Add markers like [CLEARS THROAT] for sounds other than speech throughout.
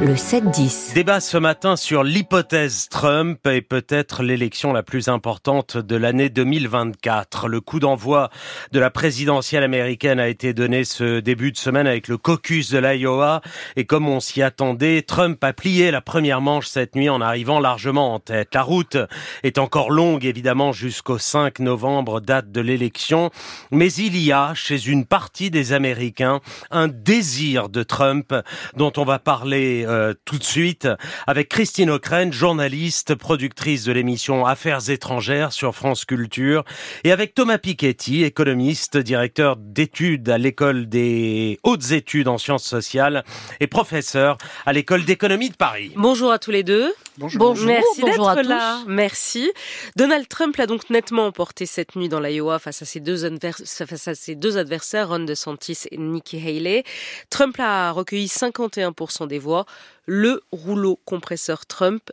le 7-10. Débat ce matin sur l'hypothèse Trump et peut-être l'élection la plus importante de l'année 2024. Le coup d'envoi de la présidentielle américaine a été donné ce début de semaine avec le caucus de l'Iowa et comme on s'y attendait, Trump a plié la première manche cette nuit en arrivant largement en tête. La route est encore longue évidemment jusqu'au 5 novembre, date de l'élection, mais il y a chez une partie des Américains un désir de Trump dont on va parler euh, tout de suite avec Christine Ockrent, journaliste, productrice de l'émission Affaires étrangères sur France Culture, et avec Thomas Piketty, économiste, directeur d'études à l'école des hautes études en sciences sociales et professeur à l'école d'économie de Paris. Bonjour à tous les deux. Bonjour. Merci Bonjour d'être là. Merci. Donald Trump l'a donc nettement emporté cette nuit dans l'Iowa face à ses deux, face à ses deux adversaires, Ron DeSantis et Nikki Haley. Trump a recueilli 51% des voix. Le rouleau compresseur Trump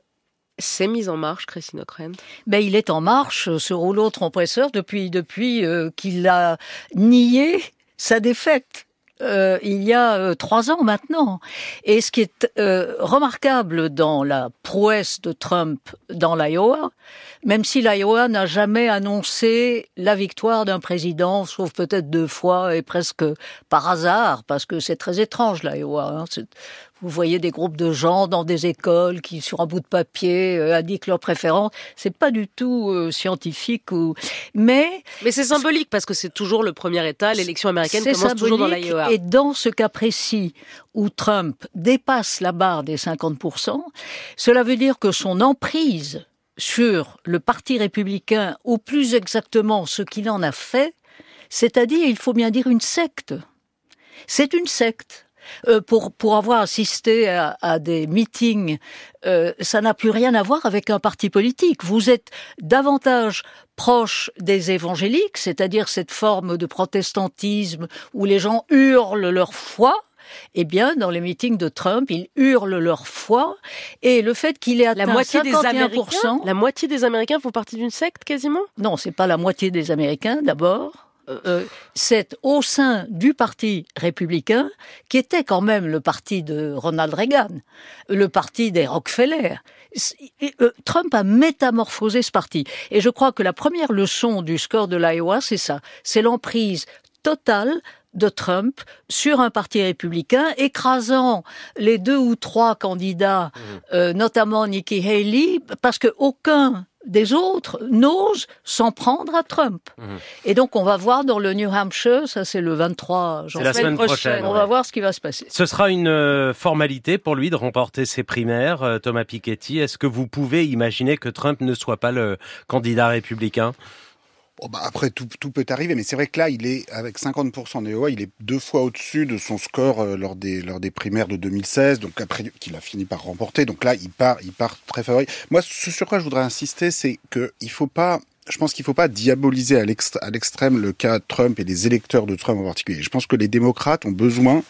s'est mis en marche, Christine O'Krent? Ben, Il est en marche, ce rouleau compresseur, depuis, depuis euh, qu'il a nié sa défaite. Euh, il y a euh, trois ans maintenant. Et ce qui est euh, remarquable dans la prouesse de Trump dans l'Iowa, même si l'Iowa n'a jamais annoncé la victoire d'un président, sauf peut-être deux fois et presque par hasard, parce que c'est très étrange l'Iowa. Hein. Vous voyez des groupes de gens dans des écoles qui, sur un bout de papier, euh, indiquent leurs préférences. C'est pas du tout euh, scientifique ou, mais. Mais c'est symbolique parce que c'est toujours le premier État. L'élection américaine commence toujours dans l'Iowa. Et dans ce cas précis où Trump dépasse la barre des 50%, cela veut dire que son emprise sur le Parti républicain, ou plus exactement ce qu'il en a fait, c'est-à-dire, il faut bien dire, une secte. C'est une secte. Euh, pour, pour avoir assisté à, à des meetings, euh, ça n'a plus rien à voir avec un parti politique. Vous êtes davantage proche des évangéliques, c'est-à-dire cette forme de protestantisme où les gens hurlent leur foi, eh bien, dans les meetings de Trump, ils hurlent leur foi. Et le fait qu'il ait atteint la moitié 51%, des Américains, la moitié des Américains font partie d'une secte quasiment? Non, c'est pas la moitié des Américains d'abord. Euh, euh, c'est au sein du parti républicain, qui était quand même le parti de Ronald Reagan, le parti des Rockefeller. Euh, Trump a métamorphosé ce parti. Et je crois que la première leçon du score de l'Iowa, c'est ça. C'est l'emprise totale de Trump sur un parti républicain, écrasant les deux ou trois candidats, mmh. notamment Nikki Haley, parce que aucun des autres n'osent s'en prendre à Trump. Mhm. Et donc on va voir dans le New Hampshire, ça c'est le 23 janvier. la semaine prochaine. on va voir ce qui va se passer. Ce sera une euh, formalité pour lui de remporter ses primaires, euh, Thomas Piketty. Est-ce que vous pouvez imaginer que Trump ne soit pas le candidat républicain? Oh, bah, après, tout, tout, peut arriver, mais c'est vrai que là, il est avec 50% d'EOA, il est deux fois au-dessus de son score euh, lors, des, lors des primaires de 2016, donc après qu'il a fini par remporter. Donc là, il part, il part très favori. Moi, ce sur quoi je voudrais insister, c'est qu'il faut pas je pense qu'il ne faut pas diaboliser à l'extrême le cas Trump et les électeurs de Trump en particulier. Je pense que les démocrates ont besoin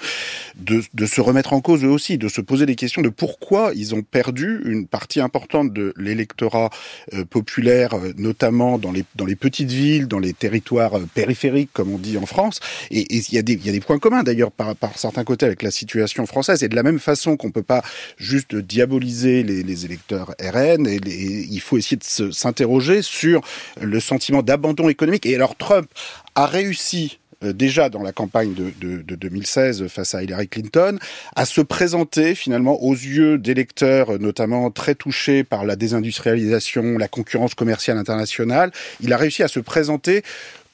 de, se remettre en cause eux aussi, de se poser des questions de pourquoi ils ont perdu une partie importante de l'électorat euh, populaire, euh, notamment dans les, petites villes, dans les territoires euh, périphériques, comme on dit en France. Et il y, a des, points communs d'ailleurs par, certains côtés avec la situation française. Et de la même façon qu'on peut pas juste diaboliser les, électeurs RN, il faut essayer de s'interroger sur le sentiment d'abandon économique. Et alors Trump a réussi euh, déjà dans la campagne de, de, de, 2016 face à Hillary Clinton, à se présenter finalement aux yeux d'électeurs notamment très touchés par la désindustrialisation, la concurrence commerciale internationale. Il a réussi à se présenter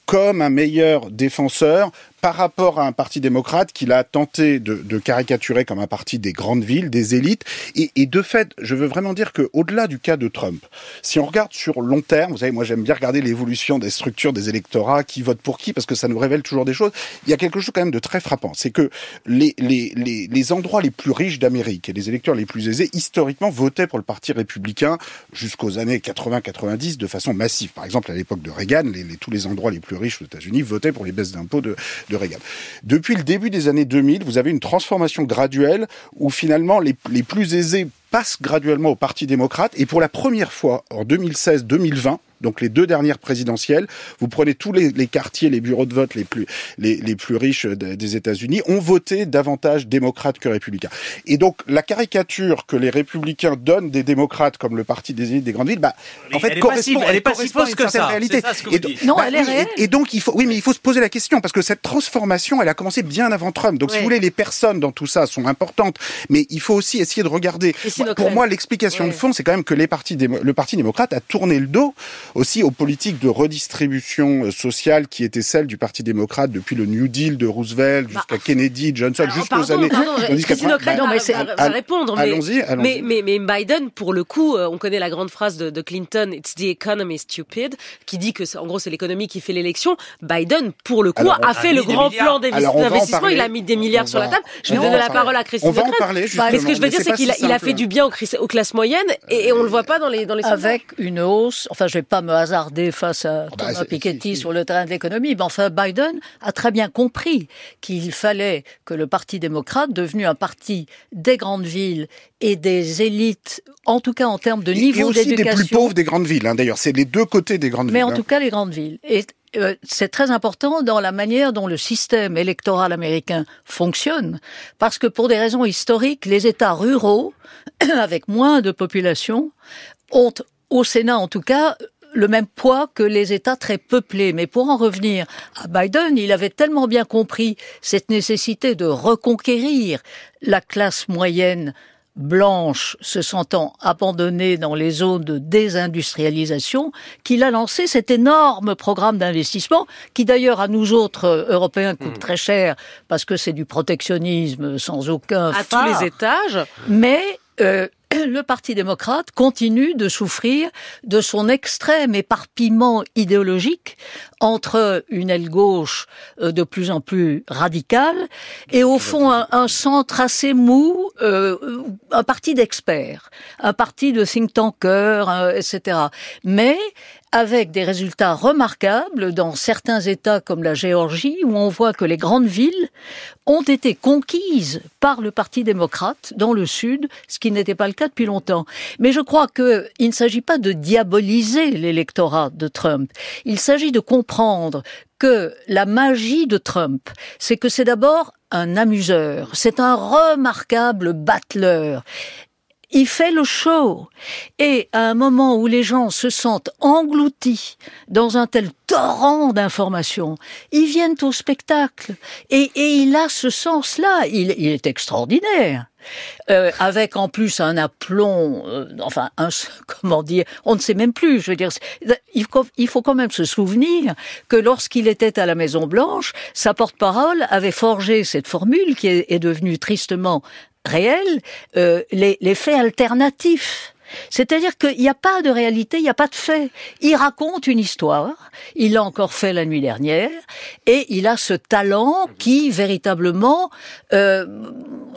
comme un meilleur défenseur par rapport à un parti démocrate qu'il a tenté de, de, caricaturer comme un parti des grandes villes, des élites. Et, et de fait, je veux vraiment dire que au-delà du cas de Trump, si on regarde sur long terme, vous savez, moi j'aime bien regarder l'évolution des structures des électorats, qui votent pour qui, parce que ça nous révèle toujours des choses. Il y a quelque chose quand même de très frappant, c'est que les, les, les, les, endroits les plus riches d'Amérique et les électeurs les plus aisés, historiquement, votaient pour le parti républicain jusqu'aux années 80-90 de façon massive. Par exemple, à l'époque de Reagan, les, tous les endroits les plus riches aux États-Unis votaient pour les baisses d'impôts de, de Reagan. Depuis le début des années 2000, vous avez une transformation graduelle où finalement les, plus aisés passent graduellement au Parti démocrate et pour la première fois en 2016-2020, donc les deux dernières présidentielles, vous prenez tous les, les quartiers, les bureaux de vote les plus les, les plus riches des États-Unis, ont voté davantage démocrates que républicains. Et donc la caricature que les républicains donnent des démocrates comme le parti des élites des grandes villes, bah en fait elle est correspond, pas si- elle est pas si fausse que ça, réalité. c'est ça ce que Et vous donc- dites. Non, bah elle est oui, réelle. et, et donc il faut, oui, mais il faut se poser la question parce que cette transformation, elle a commencé bien avant Trump. Donc si vous voulez, les personnes dans tout ça sont importantes, mais il faut aussi essayer de regarder. Pour moi, l'explication Ouais. de fond, c'est quand même que les partis démo- le parti démocrate a tourné le dos aussi aux politiques de redistribution euh, sociale qui étaient celles du parti démocrate depuis le New Deal de Roosevelt jusqu'à Kennedy, Johnson, jusqu'aux années. pardon, Christine bah, va- répondre. mais- Allons-y, allons-y. Mais, mais, mais Biden, pour le coup, euh, on connaît la grande phrase de, de Clinton, It's the economy stupid, qui dit que, c'est- en gros, c'est l'économie qui fait l'élection. Biden, pour le coup, Alors, a a fait le grand milliards. plan d'investissement. Il a mis des milliards On sur la table. Je vais on donner la parole à Christine On va en parler, Mais ce que je veux dire, c'est qu'il a, si il a simple. fait du bien aux, classes moyennes et, et on le voit pas dans les, dans les avec une hausse, enfin je vais pas me hasarder face à bah, Thomas Piketty sur le terrain de l'économie, mais enfin Biden a très bien compris qu'il fallait que le Parti démocrate, devenu un parti des grandes villes et des élites, en tout cas en termes de Et- et niveau aussi des plus d'éducation, pauvres des grandes villes. hein. D'ailleurs, c'est les deux côtés des grandes mais villes. en hein. tout cas les grandes villes. Et euh, c'est très important dans la manière dont le système électoral américain fonctionne, parce que pour des raisons historiques, les États ruraux, [CLEARS THROAT] avec moins de population, ont, au Sénat en tout cas, le même poids que les États très peuplés. Mais pour en revenir à Biden, il avait tellement bien compris cette nécessité de reconquérir la classe moyenne blanche se sentant abandonnée dans les zones de désindustrialisation qu'il a lancé cet énorme programme d'investissement qui d'ailleurs à nous autres euh, Européens coûte très cher parce que c'est du protectionnisme sans aucun À tous les étages. Mais euh, [COUGHS] le Parti démocrate continue de souffrir de son extrême éparpillement idéologique entre une aile gauche euh, de plus en plus radicale et au fond un, centre assez mou, euh, un parti d'experts, un parti de think tankers, euh, etc. Mais avec des résultats remarquables dans certains États comme la Géorgie, où on voit que les grandes villes ont été conquises par le Parti démocrate dans le Sud, ce qui n'était pas le cas depuis longtemps. Mais je crois qu'il ne s'agit pas de diaboliser l'électorat de Trump. Il s'agit de comprendre que la magie de Trump, c'est que c'est d'abord un amuseur, c'est un remarquable battleur. Il fait le show. Et à un moment où les gens se sentent engloutis dans un tel torrent d'informations, ils viennent au spectacle. Et, et il a ce sens-là. Il, il est extraordinaire. Euh, avec en plus un aplomb, euh, enfin, un, [LAUGHS] comment dire, on ne sait même plus. Je veux dire, il faut, quand même se souvenir que lorsqu'il était à la Maison Blanche, sa porte-parole avait forgé cette formule qui est devenue tristement réelle, euh, les, les faits alternatifs. C'est-à-dire qu'il n'y a pas de réalité, il n'y a pas de fait. Il raconte une histoire, il l'a encore fait la nuit dernière, et il a ce talent qui véritablement euh,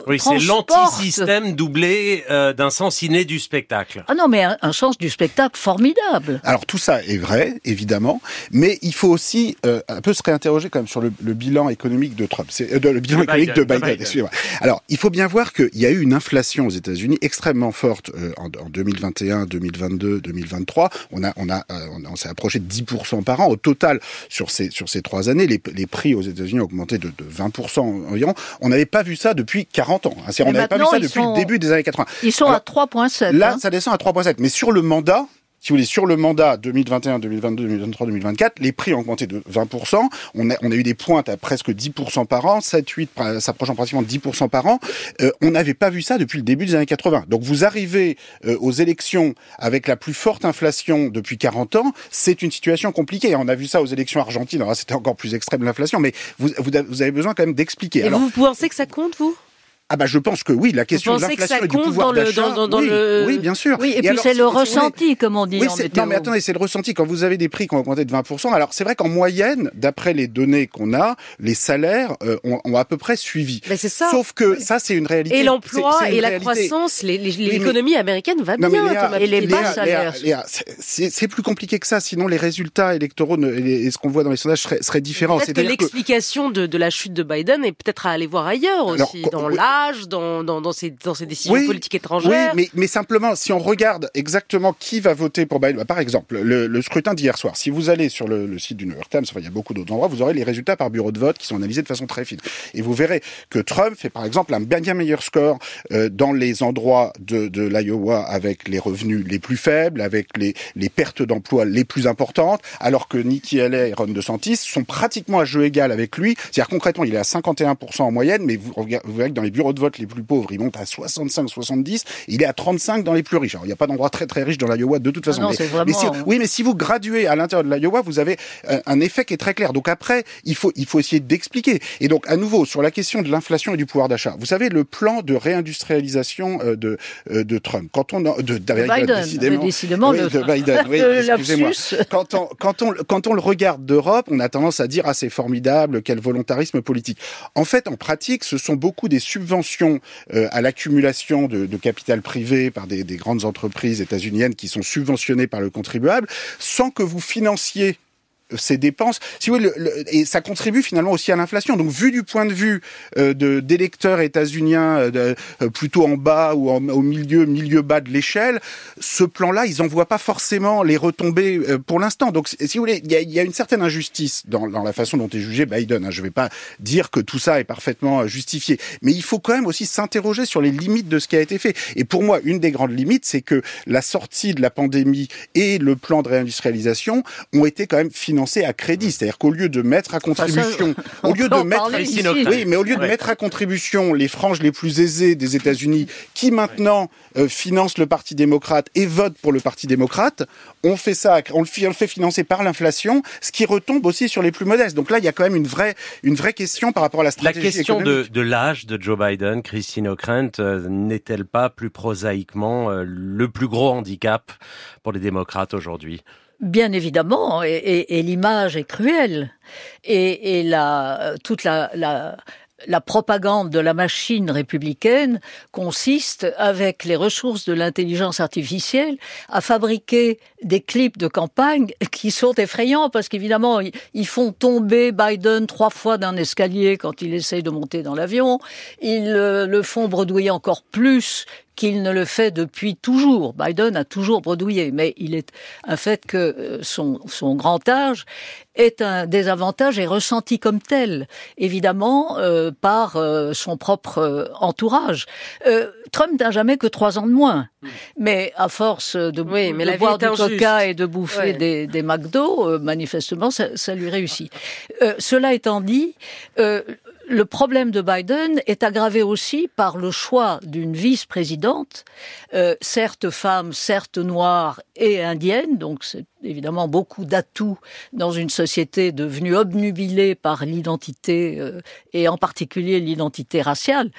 Oui, c'est l'anti-système doublé euh, d'un sens inné du spectacle. Ah non, mais un, un sens du spectacle formidable. Alors tout ça est vrai, évidemment, mais il faut aussi euh, un peu se réinterroger quand même sur le, le bilan économique de Trump, c'est euh, de- le bilan De économique Biden, de de Biden. Biden. excusez-moi. Alors il faut bien voir qu'il y a eu une inflation aux États-Unis extrêmement forte euh, en, en 2021, 2022, 2023. On a on a euh, on, on s'est approché de 10% par an au total sur ces sur ces trois années. Les, les prix aux États-Unis ont augmenté de, de 20% environ. On n'avait pas vu ça depuis 40 ans. hein. On n'avait pas vu ça ils depuis sont- le début des années 80. Ils sont Alors, à 3,7. Là, hein. ça descend à 3,7. Mais sur le mandat, si vous voulez, sur le mandat 2021, 2022, 2023, 2024, les prix ont augmenté de 20%. On a, on a eu des pointes à presque 10% par an, 7, 8, pra- s'approchant pratiquement de 10% par an. Euh, on n'avait pas vu ça depuis le début des années 80. Donc vous arrivez euh, aux élections avec la plus forte inflation depuis 40 ans, c'est une situation compliquée. On a vu ça aux élections argentines. Alors c'était encore plus extrême l'inflation, mais vous, vous, vous avez besoin quand même d'expliquer. Et Alors, vous pensez que ça compte, vous? Ah bah je pense que oui, la question de pensez que ça l'inflation et du compte pouvoir dans le- d'achat, dans- dans- dans oui, le- oui, bien sûr. Oui, et, puis c'est si- le vous voulez- ressenti, comme on dit oui, en météo. non mais attendez, c'est le ressenti. Quand vous avez des prix qui ont augmenté de 20%, alors c'est vrai qu'en moyenne, d'après les données qu'on a, les salaires euh, ont, ont à peu près suivi. Ben, c'est ça. Sauf que ça, c'est une réalité. Et l'emploi et la réalité. croissance, mais- l'économie américaine va Non, mais bien. Léa, Thomas et les bas salaires. C'est- plus compliqué que ça. Sinon, les résultats électoraux ne- et, ce qu'on voit dans les sondages seraient, seraient différents. Peut-être que C'est-à-dire que- l'explication de, de la chute de Biden est peut-être à aller voir ailleurs aussi, dans. Courage dans, dans, dans, ses, dans ses décisions politiques étrangères. Oui, mais, mais simplement, si on regarde exactement qui va voter pour Biden, par exemple, le, le scrutin d'hier soir, si vous allez sur le, le, site du New York Times, enfin, il y a beaucoup d'autres endroits, vous aurez les résultats par bureau de vote qui sont analysés de façon très fine. Et vous verrez que Trump fait par exemple un bien meilleur score euh, dans les endroits de, de l'Iowa avec les revenus les plus faibles, avec les, les pertes d'emplois les plus importantes, alors que Nikki Haley et Ron DeSantis sont pratiquement à jeu égal avec lui. C'est-à-dire concrètement, il est à 51% en moyenne, mais vous, vous, verrez que dans les bureaux de vote les plus pauvres, il monte à 65-70, il est à 35 dans les plus riches. Alors il n'y a pas d'endroit très très riche dans l'Iowa de toute façon. Ah non, mais, vraiment... mais si, oui, mais si vous graduez à l'intérieur de l'Iowa, vous avez un, un effet qui est très clair. Donc après, il faut il faut essayer d'expliquer. Et donc à nouveau sur la question de l'inflation et du pouvoir d'achat. Vous savez le plan de réindustrialisation euh, de de, de Trump. Quand on de, de Biden, décidément, décidément oui, de, de Biden. [LAUGHS] Oui, excusez-moi. Quand on quand on quand on le regarde d'Europe, on a tendance à dire ah c'est formidable, quel volontarisme politique. En fait, en pratique, ce sont beaucoup des subventions euh, à l'accumulation de, de, capital privé par des, des grandes entreprises états-uniennes qui sont subventionnées par le contribuable, sans que vous financiez ces dépenses. Et ça contribue finalement aussi à l'inflation. Donc, vu du point de vue euh, d'électeurs états-uniens euh, euh, plutôt en bas ou au milieu, milieu bas de l'échelle, ce plan-là, ils en voient pas forcément les retombées pour l'instant. Donc, si vous voulez, il y a, une certaine injustice dans, dans, la façon dont est jugé Biden. Hein. Je ne vais pas dire que tout ça est parfaitement justifié, mais il faut quand même aussi s'interroger sur les limites de ce qui a été fait. Et pour moi, une des grandes limites, c'est que la sortie de la pandémie et le plan de réindustrialisation ont été quand même financés à crédit, c'est-à-dire qu'au lieu de mettre à contribution, enfin, ça, [LAUGHS] au lieu de mettre, oui, mais au lieu de mettre à contribution les franges les plus aisées des États-Unis, qui maintenant euh, financent le Parti démocrate et votent pour le Parti démocrate, on fait ça, on le fait, on le fait financer par l'inflation, ce qui retombe aussi sur les plus modestes. Donc là, il y a quand même une vraie, une vraie question par rapport à la stratégie. La question économique. de, de l'âge de Joe Biden, Christine O'Krent, euh, n'est-elle pas plus prosaïquement euh, le plus gros handicap pour les démocrates aujourd'hui? Bien évidemment, et, et, et l'image est cruelle. Et, et la, toute la, la, la propagande de la machine républicaine consiste, avec les ressources de l'intelligence artificielle, à fabriquer des clips de campagne qui sont effrayants parce qu'évidemment, ils font tomber Biden trois fois d'un escalier quand il essaye de monter dans l'avion. Ils euh, le font bredouiller encore plus qu'il ne le fait depuis toujours. Biden a toujours bredouillé, mais il est un fait que euh, son, son grand âge est un désavantage et ressenti comme tel, évidemment, euh, par euh, son propre euh, entourage. Euh, Trump n'a jamais que trois ans de moins, mais à force de, oui, mais de la boire du injuste. Coca et de bouffer Ouais. des, des McDo, euh, manifestement, ça, ça lui réussit. Euh, cela étant dit, euh, le problème de Biden est aggravé aussi par le choix d'une vice-présidente, euh, certes femme, certes noire et indienne, donc c'est évidemment beaucoup d'atouts dans une société devenue obnubilée par l'identité euh, et en particulier l'identité raciale.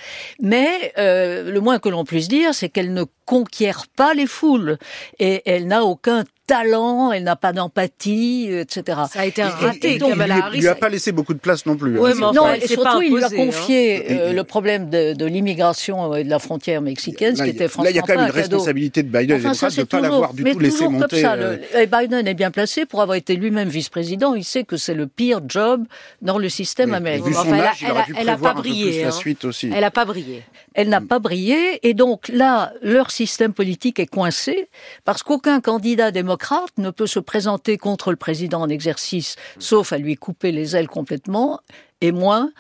Mais euh, le moins que l'on puisse dire, c'est qu'elle ne conquiert pas les foules et elle n'a aucun talent, elle n'a pas d'empathie, etc. Ça a été un Et- raté. et donc, Kamala lui, Harris. lui a pas laissé beaucoup de place non plus. Ouais, hein. mais enfin, non, et pas surtout, il lui a hein. confié euh, le problème de, de l'immigration et de la frontière mexicaine, ce qui il- était franchement là, il y a quand même une responsabilité de Biden Enfin, et ça, de ne pas l'avoir du tout laissé monter. comme ça. euh, Le- et Biden est bien placé pour avoir été lui-même vice-président. Il sait que c'est le pire job dans le système oui. Américain. vu son Enfin, elle a- âge, il elle aurait a- dû elle a prévoir pas brillé, la hein. suite aussi. Elle n'a pas brillé. Elle n'a pas brillé et donc là, leur système politique est coincé parce qu'aucun candidat démocrate ne peut se présenter contre le président en exercice, sauf à lui couper les ailes complètement, et moins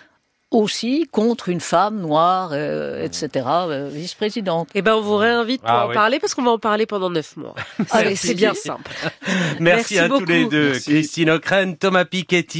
aussi contre une femme noire, euh, etc., euh, vice-présidente. Eh ben, on vous réinvite pour Ah en oui. parler parce qu'on va en parler pendant neuf mois. [LAUGHS] Allez, Merci. c'est bien simple. Merci, Merci à tous les deux. Merci. Christine O'Krent, Thomas Piketty.